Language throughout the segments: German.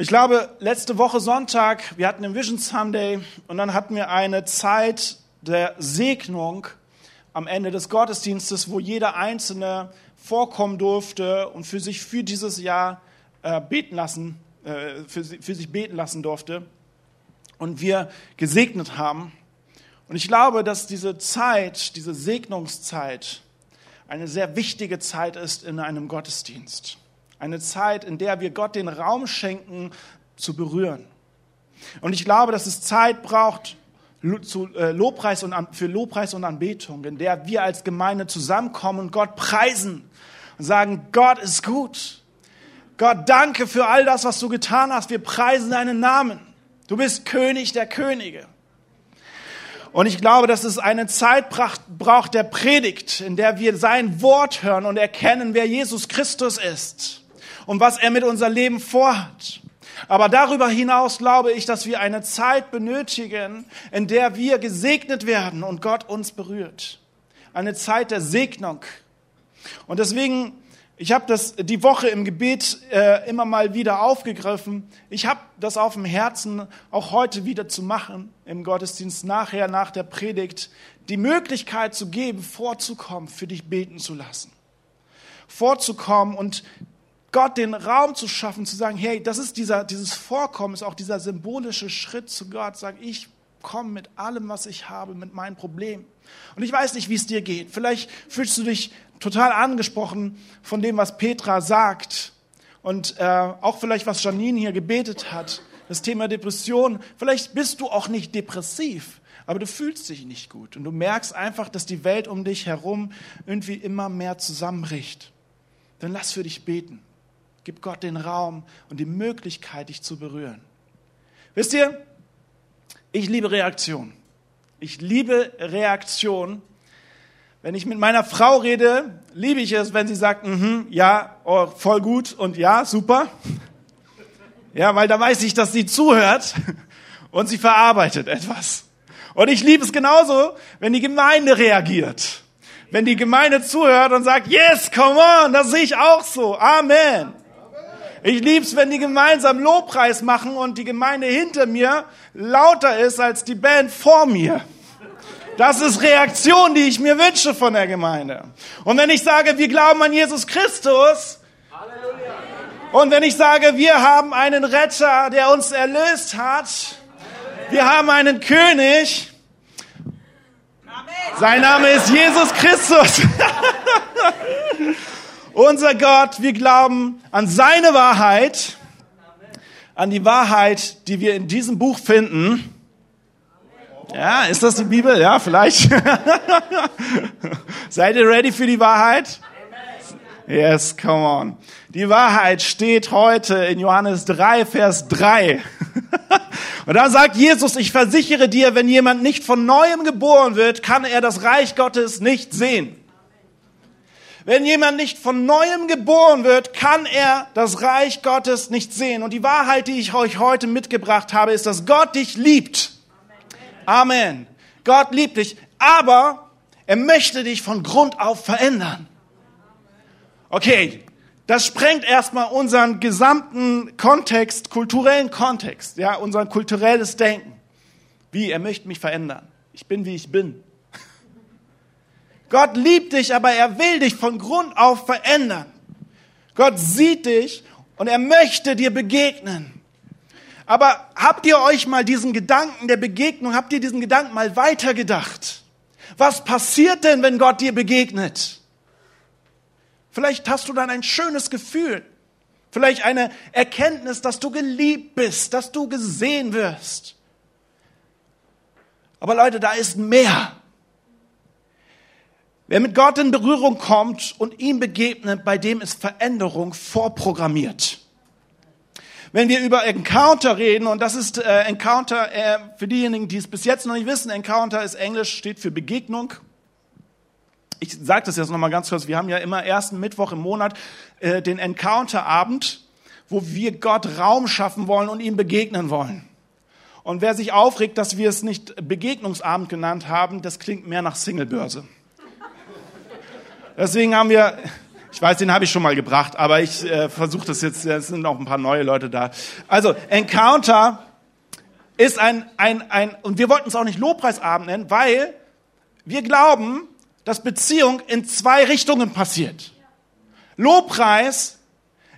Ich glaube, letzte Woche Sonntag, wir hatten den Vision Sunday und dann hatten wir eine Zeit der Segnung am Ende des Gottesdienstes, wo jeder Einzelne vorkommen durfte und für sich für dieses Jahr äh, beten lassen, äh, für, für sich beten lassen durfte und wir gesegnet haben. Und ich glaube, dass diese Zeit, diese Segnungszeit, eine sehr wichtige Zeit ist in einem Gottesdienst. Eine Zeit, in der wir Gott den Raum schenken, zu berühren. Und ich glaube, dass es Zeit braucht äh, Lobpreis und, für Lobpreis und Anbetung, in der wir als Gemeinde zusammenkommen und Gott preisen und sagen, Gott ist gut. Gott, danke für all das, was du getan hast. Wir preisen deinen Namen. Du bist König der Könige. Und ich glaube, dass es eine Zeit braucht der Predigt, in der wir sein Wort hören und erkennen, wer Jesus Christus ist und was er mit unser Leben vorhat. Aber darüber hinaus glaube ich, dass wir eine Zeit benötigen, in der wir gesegnet werden und Gott uns berührt. Eine Zeit der Segnung. Und deswegen, ich habe das die Woche im Gebet äh, immer mal wieder aufgegriffen. Ich habe das auf dem Herzen, auch heute wieder zu machen, im Gottesdienst nachher, nach der Predigt, die Möglichkeit zu geben, vorzukommen, für dich beten zu lassen vorzukommen und Gott den Raum zu schaffen, zu sagen, hey, das ist dieser, dieses Vorkommen, ist auch dieser symbolische Schritt zu Gott, sagen, ich komme mit allem, was ich habe, mit meinen Problemen. Und ich weiß nicht, wie es dir geht. Vielleicht fühlst du dich total angesprochen von dem, was Petra sagt und äh, auch vielleicht, was Janine hier gebetet hat, das Thema Depression. Vielleicht bist du auch nicht depressiv, aber du fühlst dich nicht gut und du merkst einfach, dass die Welt um dich herum irgendwie immer mehr zusammenbricht. Dann lass für dich beten. Gib Gott den Raum und die Möglichkeit, dich zu berühren. Wisst ihr, ich liebe Reaktion. Ich liebe Reaktion. Wenn ich mit meiner Frau rede, liebe ich es, wenn sie sagt, mm ja, oh, voll gut und ja, super. Ja, weil da weiß ich, dass sie zuhört und sie verarbeitet etwas. Und ich liebe es genauso, wenn die Gemeinde reagiert. Wenn die Gemeinde zuhört und sagt, yes, come on, das sehe ich auch so. Amen. Ich lieb's, wenn die gemeinsam Lobpreis machen und die Gemeinde hinter mir lauter ist als die Band vor mir. Das ist Reaktion, die ich mir wünsche von der Gemeinde. Und wenn ich sage, wir glauben an Jesus Christus, und wenn ich sage, wir haben einen Retter, der uns erlöst hat, wir haben einen König, sein Name ist Jesus Christus. Unser Gott, wir glauben an seine Wahrheit, an die Wahrheit, die wir in diesem Buch finden. Ja, ist das die Bibel? Ja, vielleicht. Seid ihr ready für die Wahrheit? Yes, come on. Die Wahrheit steht heute in Johannes 3, Vers 3. Und da sagt Jesus, ich versichere dir, wenn jemand nicht von neuem geboren wird, kann er das Reich Gottes nicht sehen. Wenn jemand nicht von neuem geboren wird, kann er das Reich Gottes nicht sehen. Und die Wahrheit, die ich euch heute mitgebracht habe, ist, dass Gott dich liebt. Amen. Gott liebt dich, aber er möchte dich von Grund auf verändern. Okay, das sprengt erstmal unseren gesamten Kontext, kulturellen Kontext, ja, unser kulturelles Denken. Wie, er möchte mich verändern. Ich bin, wie ich bin. Gott liebt dich, aber er will dich von Grund auf verändern. Gott sieht dich und er möchte dir begegnen. Aber habt ihr euch mal diesen Gedanken der Begegnung, habt ihr diesen Gedanken mal weitergedacht? Was passiert denn, wenn Gott dir begegnet? Vielleicht hast du dann ein schönes Gefühl. Vielleicht eine Erkenntnis, dass du geliebt bist, dass du gesehen wirst. Aber Leute, da ist mehr. Wer mit Gott in Berührung kommt und ihm begegnet, bei dem ist Veränderung vorprogrammiert. Wenn wir über Encounter reden, und das ist äh, Encounter, äh, für diejenigen, die es bis jetzt noch nicht wissen, Encounter ist Englisch, steht für Begegnung. Ich sage das jetzt nochmal ganz kurz, wir haben ja immer ersten Mittwoch im Monat äh, den Encounter-Abend, wo wir Gott Raum schaffen wollen und ihm begegnen wollen. Und wer sich aufregt, dass wir es nicht Begegnungsabend genannt haben, das klingt mehr nach Singlebörse. Deswegen haben wir, Ich weiß, den habe ich schon mal gebracht, aber ich äh, versuche das jetzt, es sind noch ein paar neue Leute da. Also, Encounter ist ein, ein, ein, und wir wollten es auch nicht Lobpreisabend nennen, weil wir glauben, dass Beziehung in zwei Richtungen passiert. Lobpreis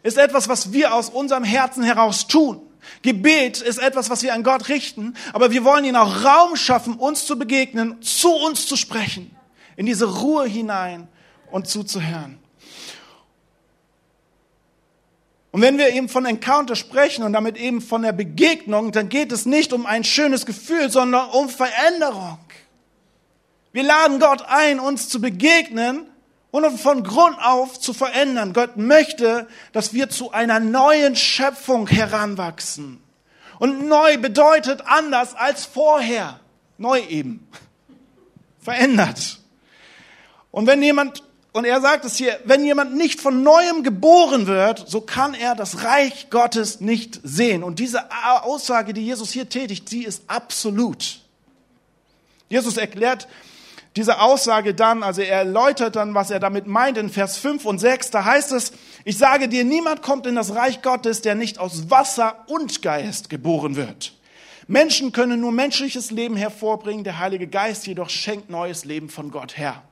ist etwas, was wir aus unserem Herzen heraus tun. Gebet ist etwas, was wir an Gott richten, aber wir wollen ihn auch Raum schaffen, uns zu begegnen, zu uns zu sprechen, in diese Ruhe hinein und zuzuhören. Und wenn wir eben von Encounter sprechen und damit eben von der Begegnung, dann geht es nicht um ein schönes Gefühl, sondern um Veränderung. Wir laden Gott ein, uns zu begegnen und von Grund auf zu verändern. Gott möchte, dass wir zu einer neuen Schöpfung heranwachsen. Und neu bedeutet anders als vorher. Neu eben. Verändert. Und wenn jemand und er sagt es hier, wenn jemand nicht von neuem geboren wird, so kann er das Reich Gottes nicht sehen. Und diese Aussage, die Jesus hier tätigt, sie ist absolut. Jesus erklärt diese Aussage dann, also er erläutert dann, was er damit meint in Vers 5 und 6. Da heißt es, ich sage dir, niemand kommt in das Reich Gottes, der nicht aus Wasser und Geist geboren wird. Menschen können nur menschliches Leben hervorbringen, der Heilige Geist jedoch schenkt neues Leben von Gott her.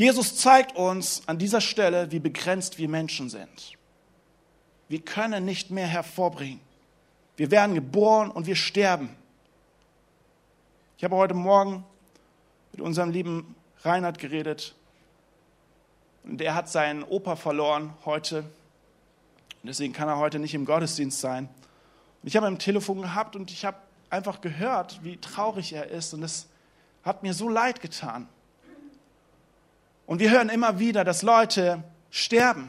Jesus zeigt uns an dieser Stelle, wie begrenzt wir Menschen sind. Wir können nicht mehr hervorbringen. Wir werden geboren und wir sterben. Ich habe heute Morgen mit unserem lieben Reinhard geredet und er hat seinen Opa verloren heute. Und deswegen kann er heute nicht im Gottesdienst sein. Und ich habe ihn am Telefon gehabt und ich habe einfach gehört, wie traurig er ist und es hat mir so leid getan. Und wir hören immer wieder, dass Leute sterben.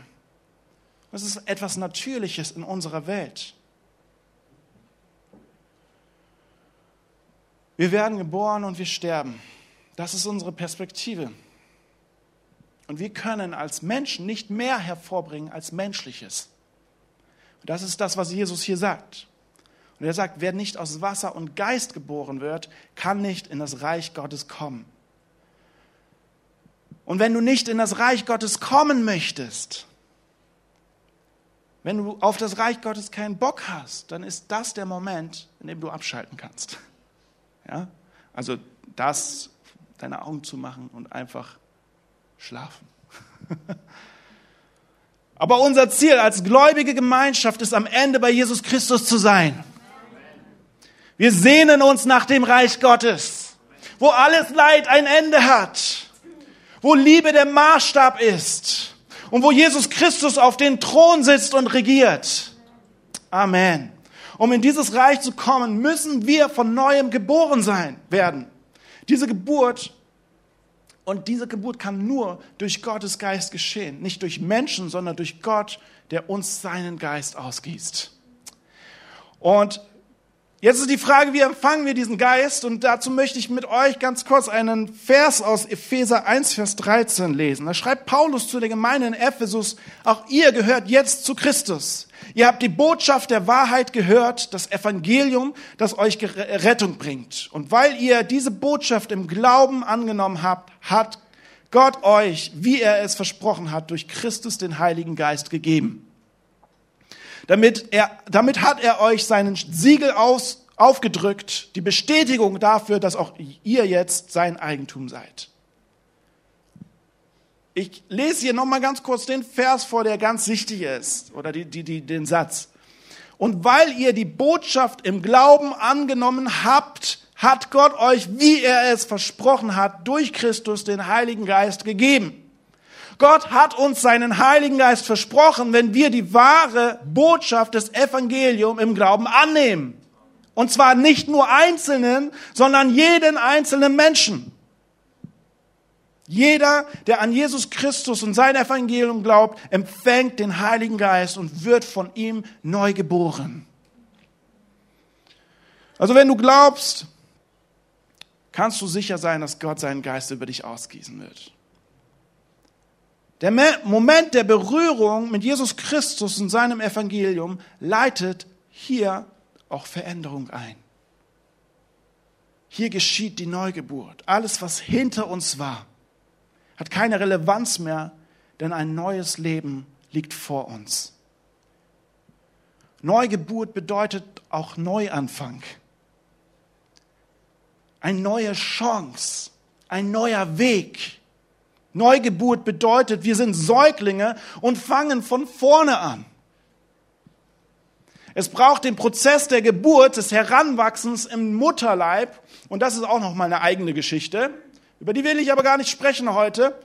Das ist etwas Natürliches in unserer Welt. Wir werden geboren und wir sterben. Das ist unsere Perspektive. Und wir können als Menschen nicht mehr hervorbringen als Menschliches. Und das ist das, was Jesus hier sagt. Und er sagt, wer nicht aus Wasser und Geist geboren wird, kann nicht in das Reich Gottes kommen. Und wenn du nicht in das Reich Gottes kommen möchtest, wenn du auf das Reich Gottes keinen Bock hast, dann ist das der Moment, in dem du abschalten kannst. Ja? Also das, deine Augen zu machen und einfach schlafen. Aber unser Ziel als gläubige Gemeinschaft ist am Ende bei Jesus Christus zu sein. Wir sehnen uns nach dem Reich Gottes, wo alles Leid ein Ende hat wo Liebe der Maßstab ist und wo Jesus Christus auf den Thron sitzt und regiert. Amen. Um in dieses Reich zu kommen, müssen wir von neuem geboren sein werden. Diese Geburt und diese Geburt kann nur durch Gottes Geist geschehen, nicht durch Menschen, sondern durch Gott, der uns seinen Geist ausgießt. Und Jetzt ist die Frage, wie empfangen wir diesen Geist? Und dazu möchte ich mit euch ganz kurz einen Vers aus Epheser 1, Vers 13 lesen. Da schreibt Paulus zu der Gemeinde in Ephesus, auch ihr gehört jetzt zu Christus. Ihr habt die Botschaft der Wahrheit gehört, das Evangelium, das euch Rettung bringt. Und weil ihr diese Botschaft im Glauben angenommen habt, hat Gott euch, wie er es versprochen hat, durch Christus den Heiligen Geist gegeben damit, er, damit hat er euch seinen Siegel aus, aufgedrückt, die Bestätigung dafür, dass auch ihr jetzt sein Eigentum seid. Ich lese hier nochmal ganz kurz den Vers vor, der ganz wichtig ist, oder die, die, die, den Satz. Und weil ihr die Botschaft im Glauben angenommen habt, hat Gott euch, wie er es versprochen hat, durch Christus den Heiligen Geist gegeben. Gott hat uns seinen Heiligen Geist versprochen, wenn wir die wahre Botschaft des Evangeliums im Glauben annehmen. Und zwar nicht nur Einzelnen, sondern jeden einzelnen Menschen. Jeder, der an Jesus Christus und sein Evangelium glaubt, empfängt den Heiligen Geist und wird von ihm neu geboren. Also wenn du glaubst, kannst du sicher sein, dass Gott seinen Geist über dich ausgießen wird. Der Moment der Berührung mit Jesus Christus und seinem Evangelium leitet hier auch Veränderung ein. Hier geschieht die Neugeburt. Alles, was hinter uns war, hat keine Relevanz mehr, denn ein neues Leben liegt vor uns. Neugeburt bedeutet auch Neuanfang. Eine neue Chance, ein neuer Weg. Neugeburt bedeutet, wir sind Säuglinge und fangen von vorne an. Es braucht den Prozess der Geburt, des Heranwachsens im Mutterleib. Und das ist auch noch mal eine eigene Geschichte. Über die will ich aber gar nicht sprechen heute.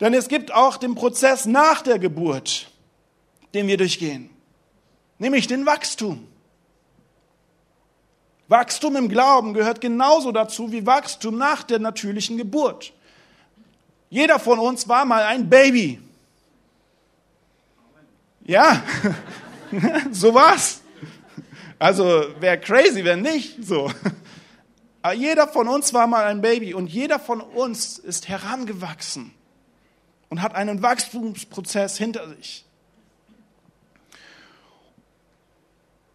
Denn es gibt auch den Prozess nach der Geburt, den wir durchgehen. Nämlich den Wachstum. Wachstum im Glauben gehört genauso dazu wie Wachstum nach der natürlichen Geburt. Jeder von uns war mal ein Baby. Ja, so war's. Also wäre crazy, wenn nicht so. Aber jeder von uns war mal ein Baby und jeder von uns ist herangewachsen und hat einen Wachstumsprozess hinter sich.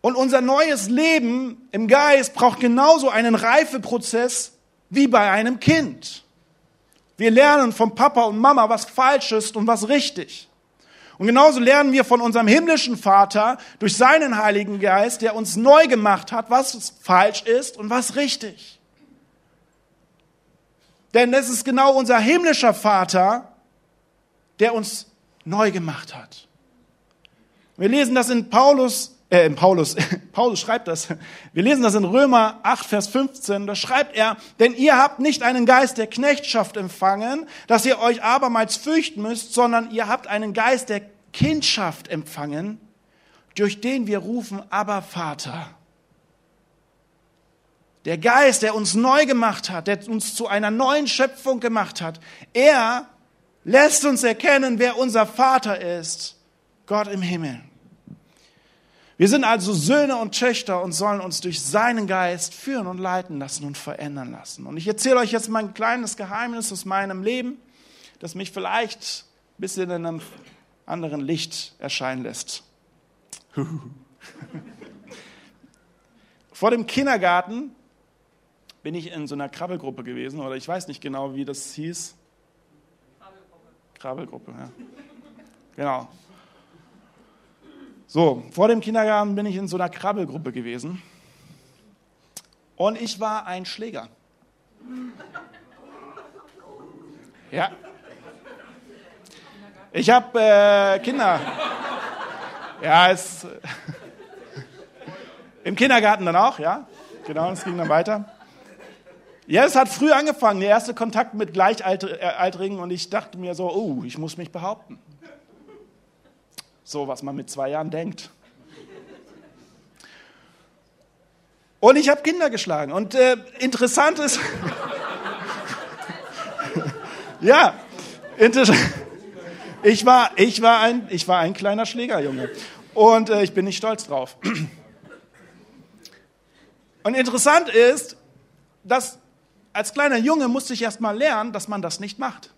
Und unser neues Leben im Geist braucht genauso einen Reifeprozess wie bei einem Kind. Wir lernen von Papa und Mama, was falsch ist und was richtig. Und genauso lernen wir von unserem himmlischen Vater durch seinen Heiligen Geist, der uns neu gemacht hat, was falsch ist und was richtig. Denn es ist genau unser himmlischer Vater, der uns neu gemacht hat. Wir lesen das in Paulus, äh, Paulus, Paulus schreibt das. Wir lesen das in Römer 8, Vers 15. Da schreibt er, denn ihr habt nicht einen Geist der Knechtschaft empfangen, dass ihr euch abermals fürchten müsst, sondern ihr habt einen Geist der Kindschaft empfangen, durch den wir rufen, aber Vater. Der Geist, der uns neu gemacht hat, der uns zu einer neuen Schöpfung gemacht hat, er lässt uns erkennen, wer unser Vater ist, Gott im Himmel. Wir sind also Söhne und Töchter und sollen uns durch seinen Geist führen und leiten lassen und verändern lassen. Und ich erzähle euch jetzt mein kleines Geheimnis aus meinem Leben, das mich vielleicht ein bisschen in einem anderen Licht erscheinen lässt. Vor dem Kindergarten bin ich in so einer Krabbelgruppe gewesen, oder ich weiß nicht genau, wie das hieß. Krabbelgruppe. Krabbelgruppe, ja. Genau. So, vor dem Kindergarten bin ich in so einer Krabbelgruppe gewesen. Und ich war ein Schläger. Ja, ich habe äh, Kinder. Ja, es, im Kindergarten dann auch, ja. Genau, es ging dann weiter. Ja, es hat früh angefangen, der erste Kontakt mit Gleichaltrigen und ich dachte mir so, oh, ich muss mich behaupten. So, was man mit zwei Jahren denkt. Und ich habe Kinder geschlagen. Und äh, interessant ist, ja, interessant. Ich war, ich war, ein, ich war ein kleiner Schlägerjunge und äh, ich bin nicht stolz drauf. Und interessant ist, dass als kleiner Junge musste ich erst mal lernen, dass man das nicht macht.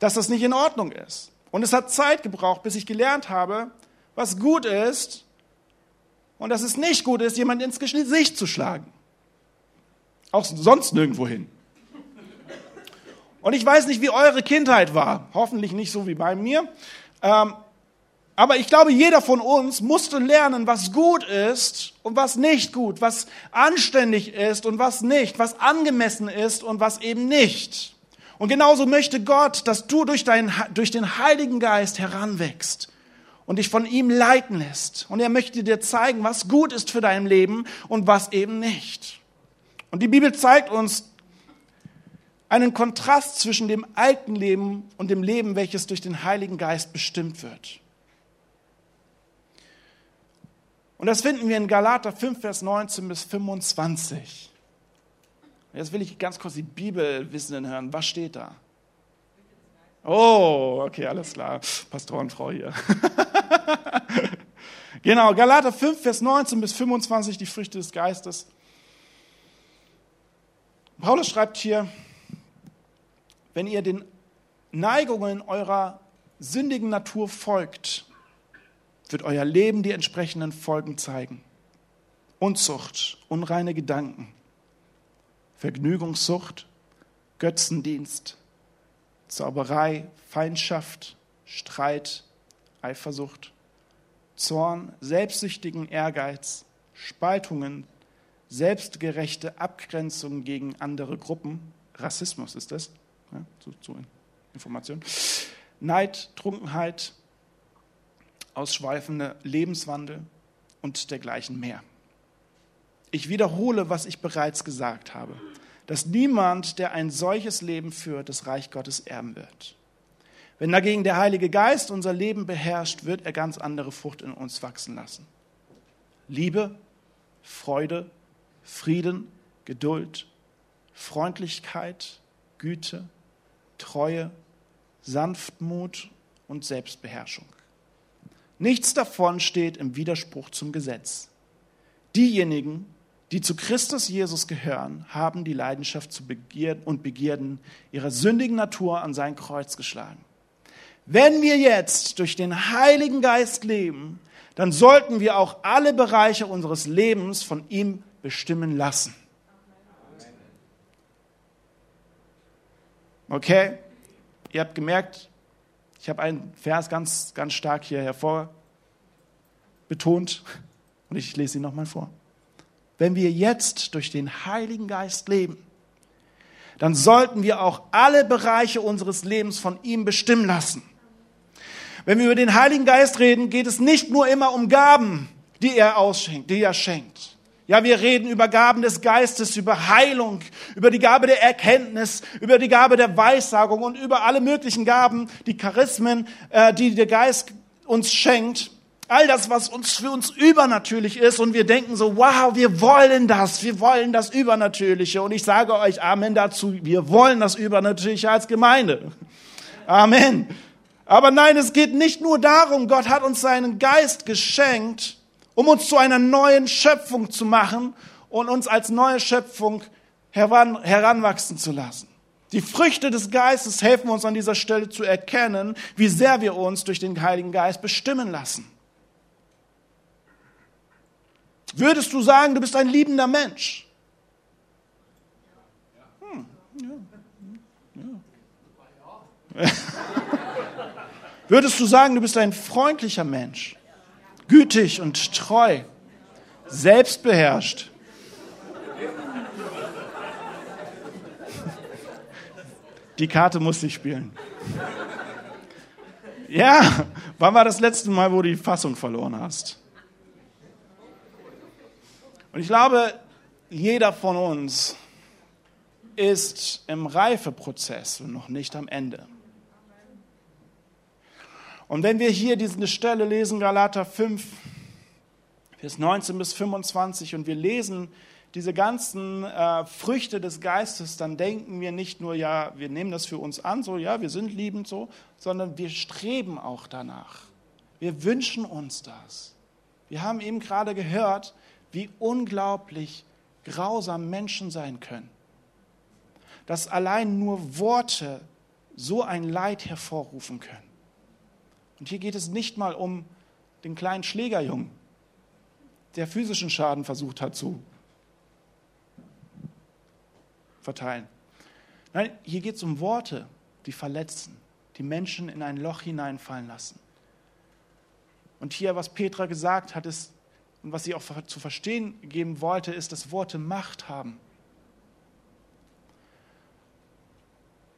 Dass das nicht in Ordnung ist. Und es hat Zeit gebraucht, bis ich gelernt habe, was gut ist und dass es nicht gut ist, jemand ins Gesicht zu schlagen. Auch sonst nirgendwo hin. Und ich weiß nicht, wie eure Kindheit war. Hoffentlich nicht so wie bei mir. Ähm, aber ich glaube, jeder von uns musste lernen, was gut ist und was nicht gut, was anständig ist und was nicht, was angemessen ist und was eben nicht. Und genauso möchte Gott, dass du durch, dein, durch den Heiligen Geist heranwächst und dich von ihm leiten lässt. Und er möchte dir zeigen, was gut ist für dein Leben und was eben nicht. Und die Bibel zeigt uns, einen Kontrast zwischen dem alten Leben und dem Leben, welches durch den Heiligen Geist bestimmt wird. Und das finden wir in Galater 5, Vers 19 bis 25. Jetzt will ich ganz kurz die Bibelwissenden hören. Was steht da? Oh, okay, alles klar. Pastorenfrau hier. genau, Galater 5, Vers 19 bis 25, die Früchte des Geistes. Paulus schreibt hier, wenn ihr den Neigungen eurer sündigen Natur folgt, wird euer Leben die entsprechenden Folgen zeigen. Unzucht, unreine Gedanken, Vergnügungssucht, Götzendienst, Zauberei, Feindschaft, Streit, Eifersucht, Zorn, selbstsüchtigen Ehrgeiz, Spaltungen, selbstgerechte Abgrenzung gegen andere Gruppen, Rassismus ist das, ja, zu, zu Information, Neid, Trunkenheit, ausschweifende Lebenswandel und dergleichen mehr. Ich wiederhole, was ich bereits gesagt habe, dass niemand, der ein solches Leben führt, das Reich Gottes erben wird. Wenn dagegen der Heilige Geist unser Leben beherrscht, wird er ganz andere Frucht in uns wachsen lassen. Liebe, Freude, Frieden, Geduld, Freundlichkeit, Güte, Treue, Sanftmut und Selbstbeherrschung. Nichts davon steht im Widerspruch zum Gesetz. Diejenigen, die zu Christus Jesus gehören, haben die Leidenschaft zu Begierden und Begierden ihrer sündigen Natur an sein Kreuz geschlagen. Wenn wir jetzt durch den Heiligen Geist leben, dann sollten wir auch alle Bereiche unseres Lebens von ihm bestimmen lassen. Okay? Ihr habt gemerkt, ich habe einen Vers ganz, ganz stark hier hervor betont und ich lese ihn nochmal vor. Wenn wir jetzt durch den Heiligen Geist leben, dann sollten wir auch alle Bereiche unseres Lebens von ihm bestimmen lassen. Wenn wir über den Heiligen Geist reden, geht es nicht nur immer um Gaben, die er ausschenkt, die er schenkt. Ja, wir reden über Gaben des Geistes, über Heilung, über die Gabe der Erkenntnis, über die Gabe der Weissagung und über alle möglichen Gaben, die Charismen, äh, die der Geist uns schenkt. All das, was uns für uns übernatürlich ist und wir denken so, wow, wir wollen das, wir wollen das Übernatürliche. Und ich sage euch Amen dazu, wir wollen das Übernatürliche als Gemeinde. Amen. Aber nein, es geht nicht nur darum, Gott hat uns seinen Geist geschenkt, um uns zu einer neuen Schöpfung zu machen und uns als neue Schöpfung heran, heranwachsen zu lassen. Die Früchte des Geistes helfen uns an dieser Stelle zu erkennen, wie sehr wir uns durch den Heiligen Geist bestimmen lassen. Würdest du sagen, du bist ein liebender Mensch? Hm, ja, ja. Würdest du sagen, du bist ein freundlicher Mensch? gütig und treu, selbstbeherrscht. Die Karte muss ich spielen. Ja, wann war das letzte Mal, wo du die Fassung verloren hast? Und ich glaube, jeder von uns ist im Reifeprozess und noch nicht am Ende. Und wenn wir hier diese Stelle lesen, Galater 5, Vers 19 bis 25, und wir lesen diese ganzen äh, Früchte des Geistes, dann denken wir nicht nur, ja, wir nehmen das für uns an, so, ja, wir sind liebend so, sondern wir streben auch danach. Wir wünschen uns das. Wir haben eben gerade gehört, wie unglaublich grausam Menschen sein können. Dass allein nur Worte so ein Leid hervorrufen können. Und hier geht es nicht mal um den kleinen Schlägerjungen, der physischen Schaden versucht hat zu verteilen. Nein, hier geht es um Worte, die verletzen, die Menschen in ein Loch hineinfallen lassen. Und hier, was Petra gesagt hat, ist, und was sie auch zu verstehen geben wollte, ist, dass Worte Macht haben.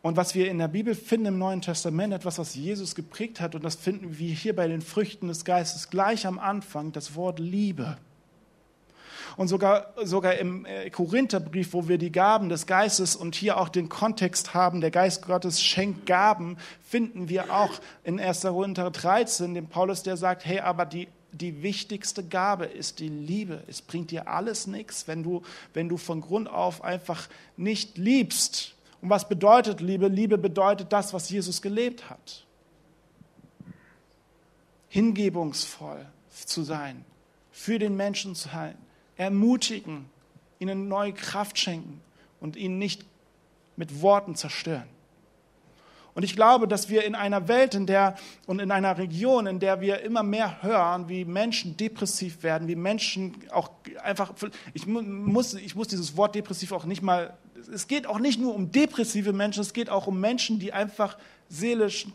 Und was wir in der Bibel finden im Neuen Testament, etwas, was Jesus geprägt hat, und das finden wir hier bei den Früchten des Geistes gleich am Anfang, das Wort Liebe. Und sogar, sogar im äh, Korintherbrief, wo wir die Gaben des Geistes und hier auch den Kontext haben, der Geist Gottes schenkt Gaben, finden wir auch in 1. Korinther 13 den Paulus, der sagt, hey, aber die, die wichtigste Gabe ist die Liebe. Es bringt dir alles nichts, wenn du, wenn du von Grund auf einfach nicht liebst. Und was bedeutet Liebe? Liebe bedeutet das, was Jesus gelebt hat. Hingebungsvoll zu sein, für den Menschen zu sein, ermutigen, ihnen neue Kraft schenken und ihn nicht mit Worten zerstören. Und ich glaube, dass wir in einer Welt in der, und in einer Region, in der wir immer mehr hören, wie Menschen depressiv werden, wie Menschen auch einfach, ich muss, ich muss dieses Wort depressiv auch nicht mal es geht auch nicht nur um depressive Menschen, es geht auch um Menschen, die einfach seelisch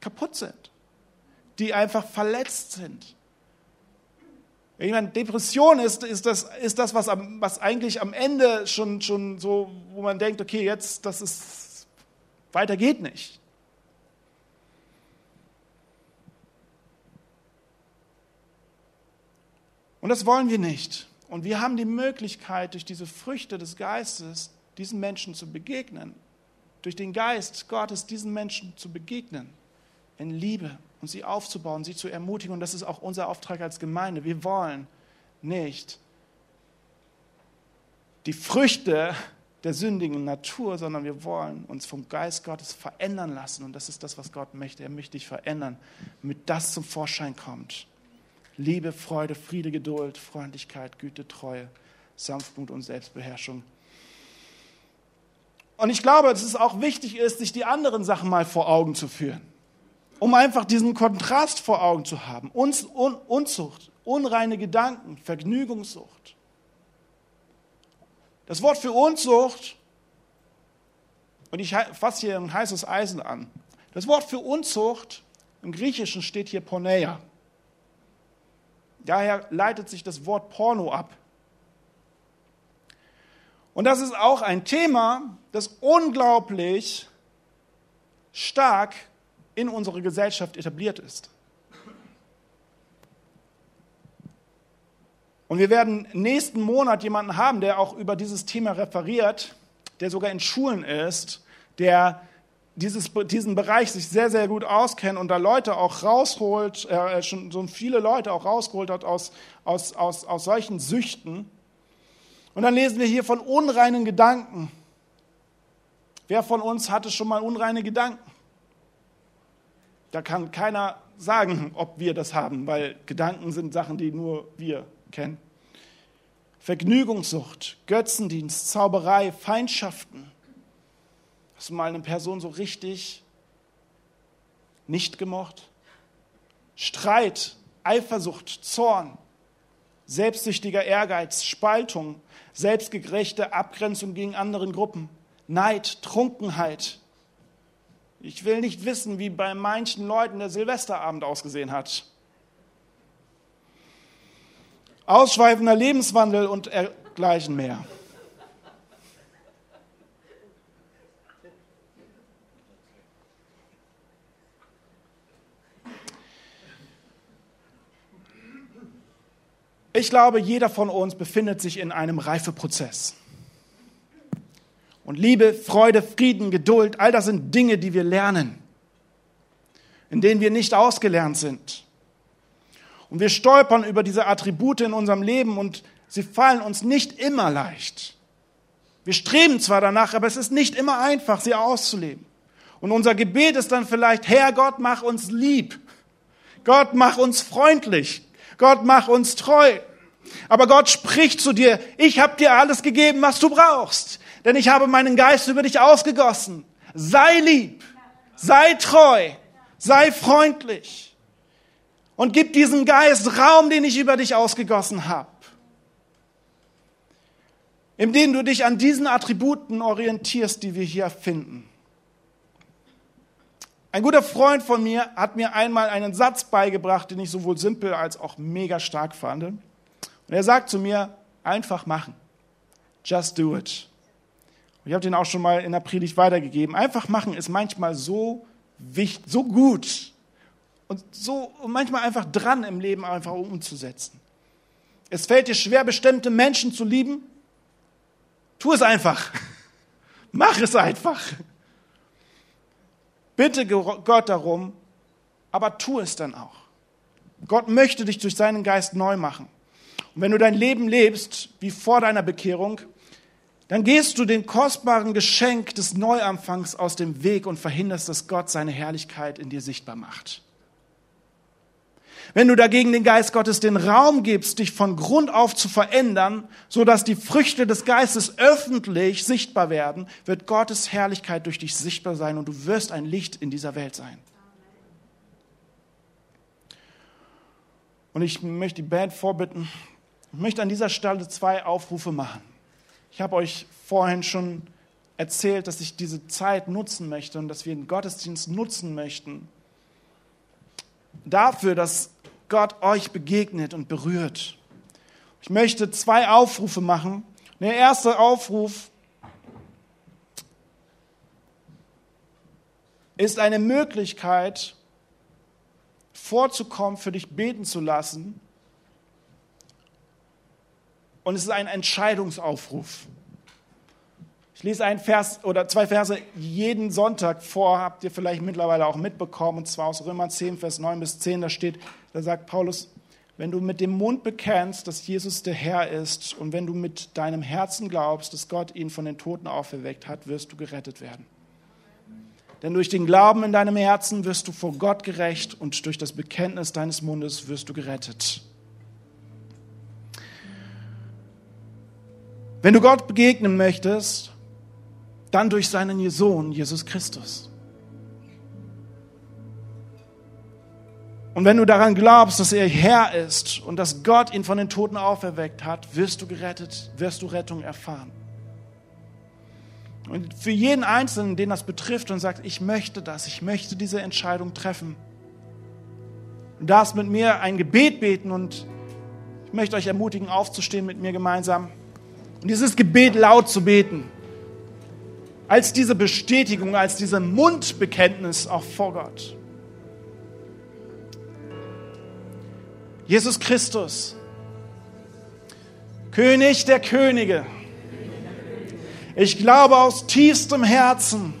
kaputt sind, die einfach verletzt sind. Ich meine, Depression ist, ist das, ist das was, am, was eigentlich am Ende schon, schon so, wo man denkt, okay, jetzt, das ist, weiter geht nicht. Und das wollen wir nicht. Und wir haben die Möglichkeit, durch diese Früchte des Geistes diesen Menschen zu begegnen. Durch den Geist Gottes diesen Menschen zu begegnen. In Liebe und sie aufzubauen, sie zu ermutigen. Und das ist auch unser Auftrag als Gemeinde. Wir wollen nicht die Früchte der sündigen Natur, sondern wir wollen uns vom Geist Gottes verändern lassen. Und das ist das, was Gott möchte. Er möchte dich verändern, damit das zum Vorschein kommt. Liebe, Freude, Friede, Geduld, Freundlichkeit, Güte, Treue, Sanftmut und Selbstbeherrschung. Und ich glaube, dass es auch wichtig ist, sich die anderen Sachen mal vor Augen zu führen, um einfach diesen Kontrast vor Augen zu haben. Unzucht, unreine Gedanken, Vergnügungssucht. Das Wort für Unzucht, und ich fasse hier ein heißes Eisen an, das Wort für Unzucht im Griechischen steht hier Porneia. Daher leitet sich das Wort Porno ab. Und das ist auch ein Thema, das unglaublich stark in unserer Gesellschaft etabliert ist. Und wir werden nächsten Monat jemanden haben, der auch über dieses Thema referiert, der sogar in Schulen ist, der dieses, diesen Bereich sich sehr, sehr gut auskennt und da Leute auch rausholt, äh, schon so viele Leute auch rausgeholt hat aus, aus, aus, aus solchen Süchten. Und dann lesen wir hier von unreinen Gedanken. Wer von uns hatte schon mal unreine Gedanken? Da kann keiner sagen, ob wir das haben, weil Gedanken sind Sachen, die nur wir kennen. Vergnügungssucht, Götzendienst, Zauberei, Feindschaften, Hast du mal eine Person so richtig nicht gemocht? Streit, Eifersucht, Zorn, selbstsüchtiger Ehrgeiz, Spaltung, selbstgerechte Abgrenzung gegen anderen Gruppen, Neid, Trunkenheit. Ich will nicht wissen, wie bei manchen Leuten der Silvesterabend ausgesehen hat. Ausschweifender Lebenswandel und dergleichen mehr. Ich glaube, jeder von uns befindet sich in einem Reifeprozess. Und Liebe, Freude, Frieden, Geduld, all das sind Dinge, die wir lernen, in denen wir nicht ausgelernt sind. Und wir stolpern über diese Attribute in unserem Leben und sie fallen uns nicht immer leicht. Wir streben zwar danach, aber es ist nicht immer einfach, sie auszuleben. Und unser Gebet ist dann vielleicht, Herr Gott, mach uns lieb. Gott, mach uns freundlich. Gott, mach uns treu. Aber Gott spricht zu dir, ich habe dir alles gegeben, was du brauchst, denn ich habe meinen Geist über dich ausgegossen. Sei lieb, sei treu, sei freundlich und gib diesem Geist Raum, den ich über dich ausgegossen habe, indem du dich an diesen Attributen orientierst, die wir hier finden. Ein guter Freund von mir hat mir einmal einen Satz beigebracht, den ich sowohl simpel als auch mega stark fand. Und er sagt zu mir, einfach machen. Just do it. Und ich habe den auch schon mal in der Predigt weitergegeben. Einfach machen ist manchmal so wichtig, so gut und so manchmal einfach dran im Leben einfach umzusetzen. Es fällt dir schwer, bestimmte Menschen zu lieben. Tu es einfach. Mach es einfach. Bitte Gott darum, aber tu es dann auch. Gott möchte dich durch seinen Geist neu machen. Und wenn du dein Leben lebst wie vor deiner Bekehrung, dann gehst du den kostbaren Geschenk des Neuanfangs aus dem Weg und verhinderst, dass Gott seine Herrlichkeit in dir sichtbar macht. Wenn du dagegen den Geist Gottes den Raum gibst, dich von Grund auf zu verändern, so dass die Früchte des Geistes öffentlich sichtbar werden, wird Gottes Herrlichkeit durch dich sichtbar sein und du wirst ein Licht in dieser Welt sein. Und ich möchte die Band vorbitten, ich möchte an dieser Stelle zwei Aufrufe machen. Ich habe euch vorhin schon erzählt, dass ich diese Zeit nutzen möchte und dass wir den Gottesdienst nutzen möchten. Dafür, dass Gott euch begegnet und berührt. Ich möchte zwei Aufrufe machen. Der erste Aufruf ist eine Möglichkeit, vorzukommen, für dich beten zu lassen. Und es ist ein Entscheidungsaufruf. Ich lese einen Vers oder zwei Verse jeden Sonntag vor, habt ihr vielleicht mittlerweile auch mitbekommen, und zwar aus Römer 10, Vers 9 bis 10, da steht, da sagt Paulus, wenn du mit dem Mund bekennst, dass Jesus der Herr ist und wenn du mit deinem Herzen glaubst, dass Gott ihn von den Toten auferweckt hat, wirst du gerettet werden. Denn durch den Glauben in deinem Herzen wirst du vor Gott gerecht und durch das Bekenntnis deines Mundes wirst du gerettet. Wenn du Gott begegnen möchtest, dann durch seinen Sohn, Jesus Christus. Und wenn du daran glaubst, dass er Herr ist und dass Gott ihn von den Toten auferweckt hat, wirst du gerettet, wirst du Rettung erfahren. Und für jeden Einzelnen, den das betrifft und sagt, ich möchte das, ich möchte diese Entscheidung treffen, du darfst mit mir ein Gebet beten und ich möchte euch ermutigen, aufzustehen mit mir gemeinsam und dieses Gebet laut zu beten als diese Bestätigung, als diese Mundbekenntnis auch vor Gott. Jesus Christus, König der Könige, ich glaube aus tiefstem Herzen,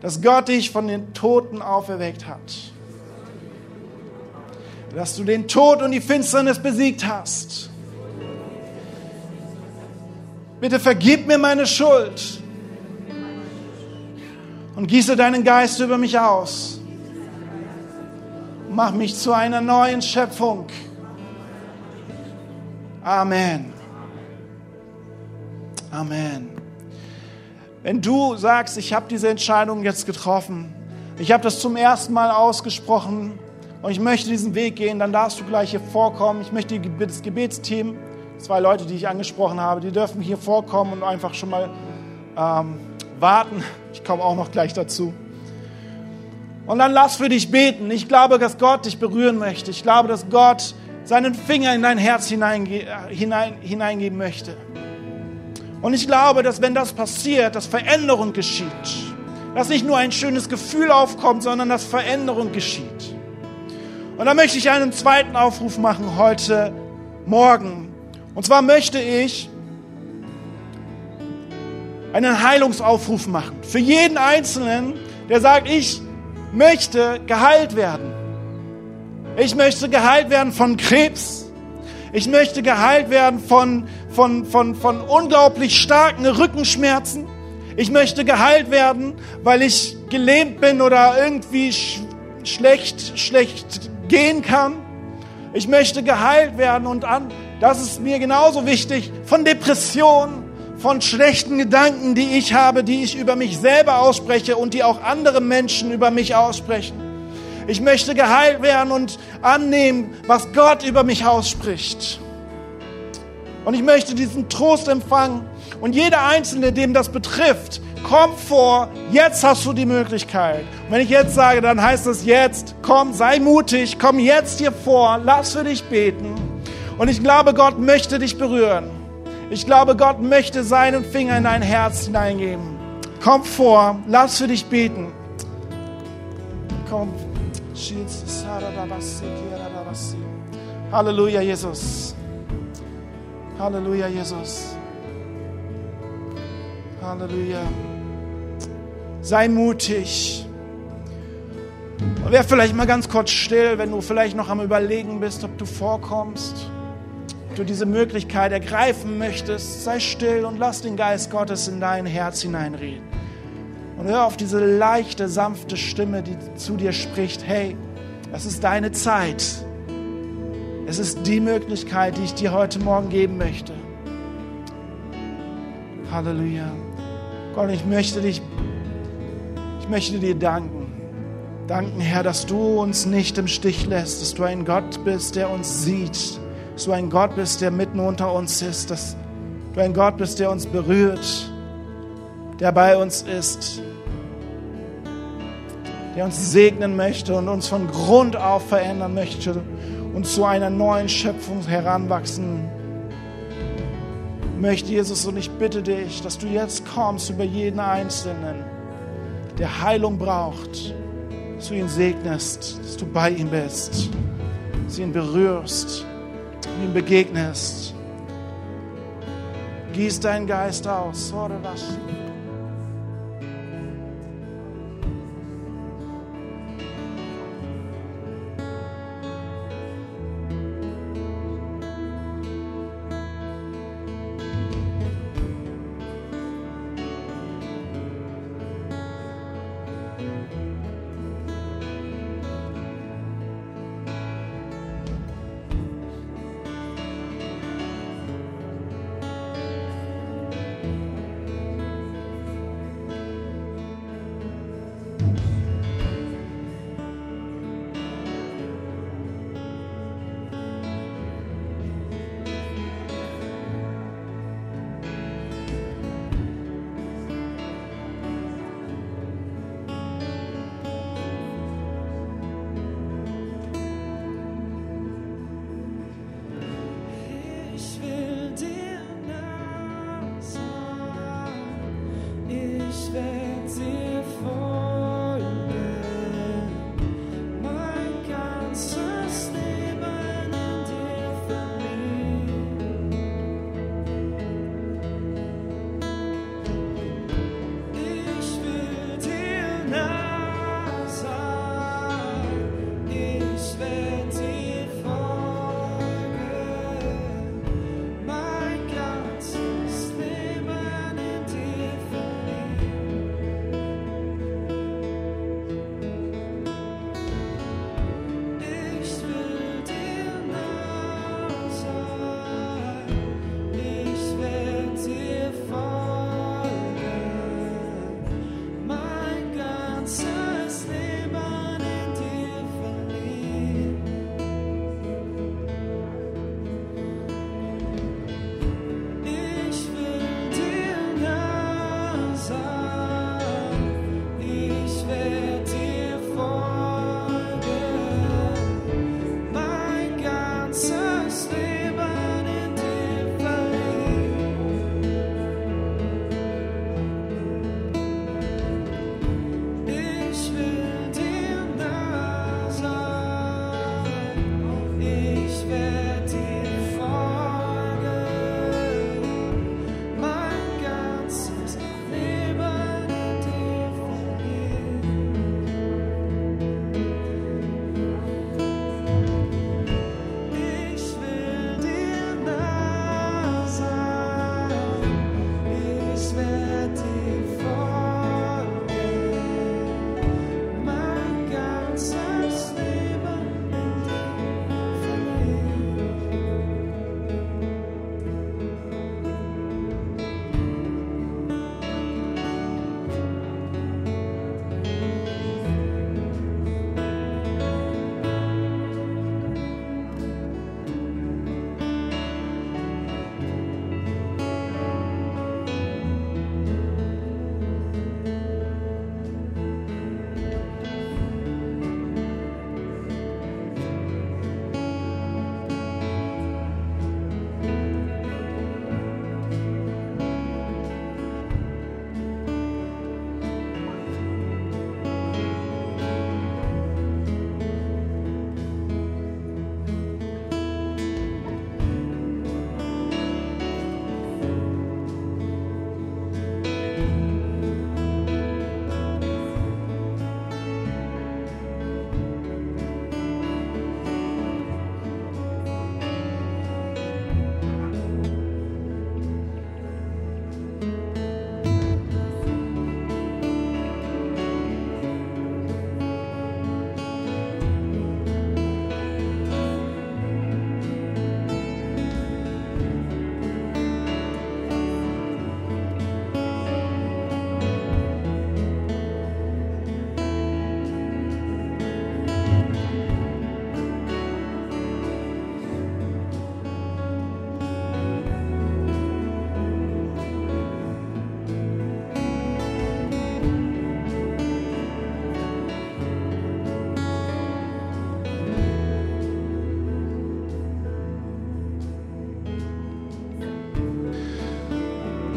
dass Gott dich von den Toten auferweckt hat. Dass du den Tod und die Finsternis besiegt hast Bitte vergib mir meine Schuld und gieße deinen Geist über mich aus. Mach mich zu einer neuen Schöpfung. Amen. Amen. Wenn du sagst, ich habe diese Entscheidung jetzt getroffen, ich habe das zum ersten Mal ausgesprochen und ich möchte diesen Weg gehen, dann darfst du gleich hier vorkommen. Ich möchte das Gebetsteam zwei Leute, die ich angesprochen habe, die dürfen hier vorkommen und einfach schon mal ähm, warten. Ich komme auch noch gleich dazu. Und dann lass für dich beten. Ich glaube, dass Gott dich berühren möchte. Ich glaube, dass Gott seinen Finger in dein Herz hineinge hinein, hineingeben möchte. Und ich glaube, dass wenn das passiert, dass Veränderung geschieht. Dass nicht nur ein schönes Gefühl aufkommt, sondern dass Veränderung geschieht. Und da möchte ich einen zweiten Aufruf machen heute Morgen. Und zwar möchte ich einen Heilungsaufruf machen. Für jeden Einzelnen, der sagt, ich möchte geheilt werden. Ich möchte geheilt werden von Krebs. Ich möchte geheilt werden von, von, von, von unglaublich starken Rückenschmerzen. Ich möchte geheilt werden, weil ich gelähmt bin oder irgendwie sch schlecht, schlecht gehen kann. Ich möchte geheilt werden und an, das ist mir genauso wichtig, von Depressionen, von schlechten Gedanken, die ich habe, die ich über mich selber ausspreche und die auch andere Menschen über mich aussprechen. Ich möchte geheilt werden und annehmen, was Gott über mich ausspricht. Und ich möchte diesen Trost empfangen. Und jeder Einzelne, dem das betrifft, komm vor, jetzt hast du die Möglichkeit. Und wenn ich jetzt sage, dann heißt es jetzt, komm, sei mutig, komm jetzt hier vor, lass für dich beten. Und ich glaube, Gott möchte dich berühren. Ich glaube, Gott möchte seinen Finger in dein Herz hineingeben. Komm vor, lass für dich beten. Komm. Halleluja, Jesus. Halleluja, Jesus. Halleluja. Sei mutig. Und wer vielleicht mal ganz kurz still, wenn du vielleicht noch am Überlegen bist, ob du vorkommst du diese Möglichkeit ergreifen möchtest, sei still und lass den Geist Gottes in dein Herz hineinreden. Und hör auf diese leichte, sanfte Stimme, die zu dir spricht, hey, das ist deine Zeit. Es ist die Möglichkeit, die ich dir heute Morgen geben möchte. Halleluja. Gott, ich möchte dich, ich möchte dir danken. Danken, Herr, dass du uns nicht im Stich lässt, dass du ein Gott bist, der uns sieht, dass du ein Gott bist, der mitten unter uns ist, dass du ein Gott bist, der uns berührt, der bei uns ist, der uns segnen möchte und uns von Grund auf verändern möchte und zu einer neuen Schöpfung heranwachsen möchte, Jesus. Und ich bitte dich, dass du jetzt kommst über jeden Einzelnen, der Heilung braucht, dass du ihn segnest, dass du bei ihm bist, dass du ihn berührst, ihm begegnest. Gieß deinen Geist aus,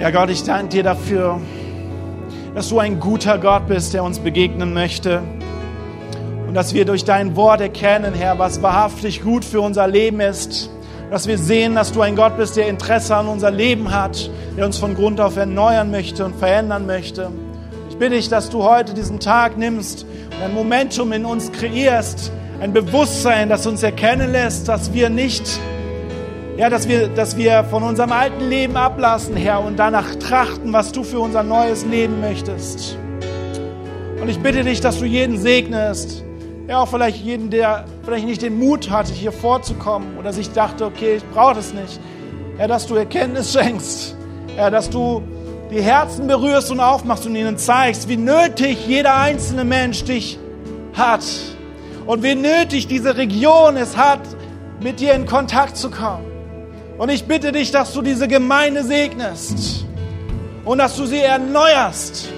Ja, Gott, ich danke dir dafür, dass du ein guter Gott bist, der uns begegnen möchte. Und dass wir durch dein Wort erkennen, Herr, was wahrhaftig gut für unser Leben ist. Dass wir sehen, dass du ein Gott bist, der Interesse an unser Leben hat, der uns von Grund auf erneuern möchte und verändern möchte. Ich bitte dich, dass du heute diesen Tag nimmst und ein Momentum in uns kreierst, ein Bewusstsein, das uns erkennen lässt, dass wir nicht ja, dass wir, dass wir von unserem alten Leben ablassen, Herr, und danach trachten, was du für unser neues Leben möchtest. Und ich bitte dich, dass du jeden segnest. Ja, auch vielleicht jeden, der vielleicht nicht den Mut hatte, hier vorzukommen oder sich dachte, okay, ich brauche das nicht. Ja, dass du Erkenntnis schenkst. Ja, dass du die Herzen berührst und aufmachst und ihnen zeigst, wie nötig jeder einzelne Mensch dich hat. Und wie nötig diese Region es hat, mit dir in Kontakt zu kommen. Und ich bitte dich, dass du diese Gemeinde segnest und dass du sie erneuerst.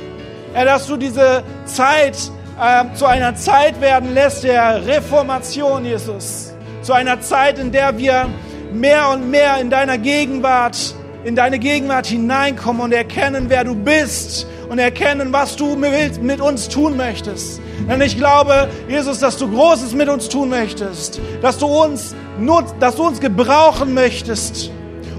Ja, dass du diese Zeit äh, zu einer Zeit werden lässt der Reformation, Jesus. Zu einer Zeit, in der wir mehr und mehr in deiner Gegenwart, in deine Gegenwart hineinkommen und erkennen, wer du bist und erkennen, was du mit uns tun möchtest. Denn ich glaube, Jesus, dass du Großes mit uns tun möchtest, dass du uns, nutzt, dass du uns gebrauchen möchtest,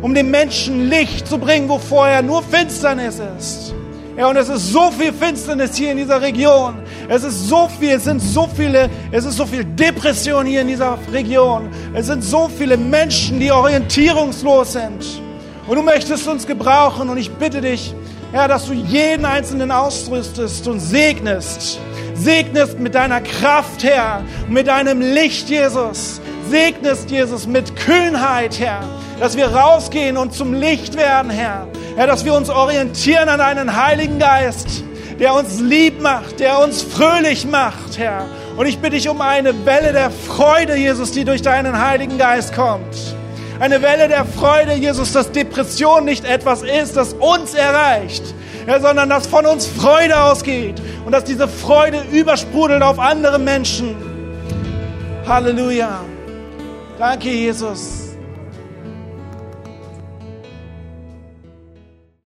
um den Menschen Licht zu bringen, wo vorher nur Finsternis ist. Ja, und es ist so viel Finsternis hier in dieser Region. Es ist so viel, es sind so viele, es ist so viel Depression hier in dieser Region. Es sind so viele Menschen, die orientierungslos sind. Und du möchtest uns gebrauchen und ich bitte dich, Herr, dass du jeden Einzelnen ausrüstest und segnest. Segnest mit deiner Kraft, Herr, mit deinem Licht, Jesus. Segnest, Jesus, mit Kühnheit, Herr. Dass wir rausgehen und zum Licht werden, Herr. Herr, dass wir uns orientieren an deinen Heiligen Geist, der uns lieb macht, der uns fröhlich macht, Herr. Und ich bitte dich um eine Welle der Freude, Jesus, die durch deinen Heiligen Geist kommt. Eine Welle der Freude, Jesus, dass Depression nicht etwas ist, das uns erreicht, ja, sondern dass von uns Freude ausgeht und dass diese Freude übersprudelt auf andere Menschen. Halleluja. Danke, Jesus.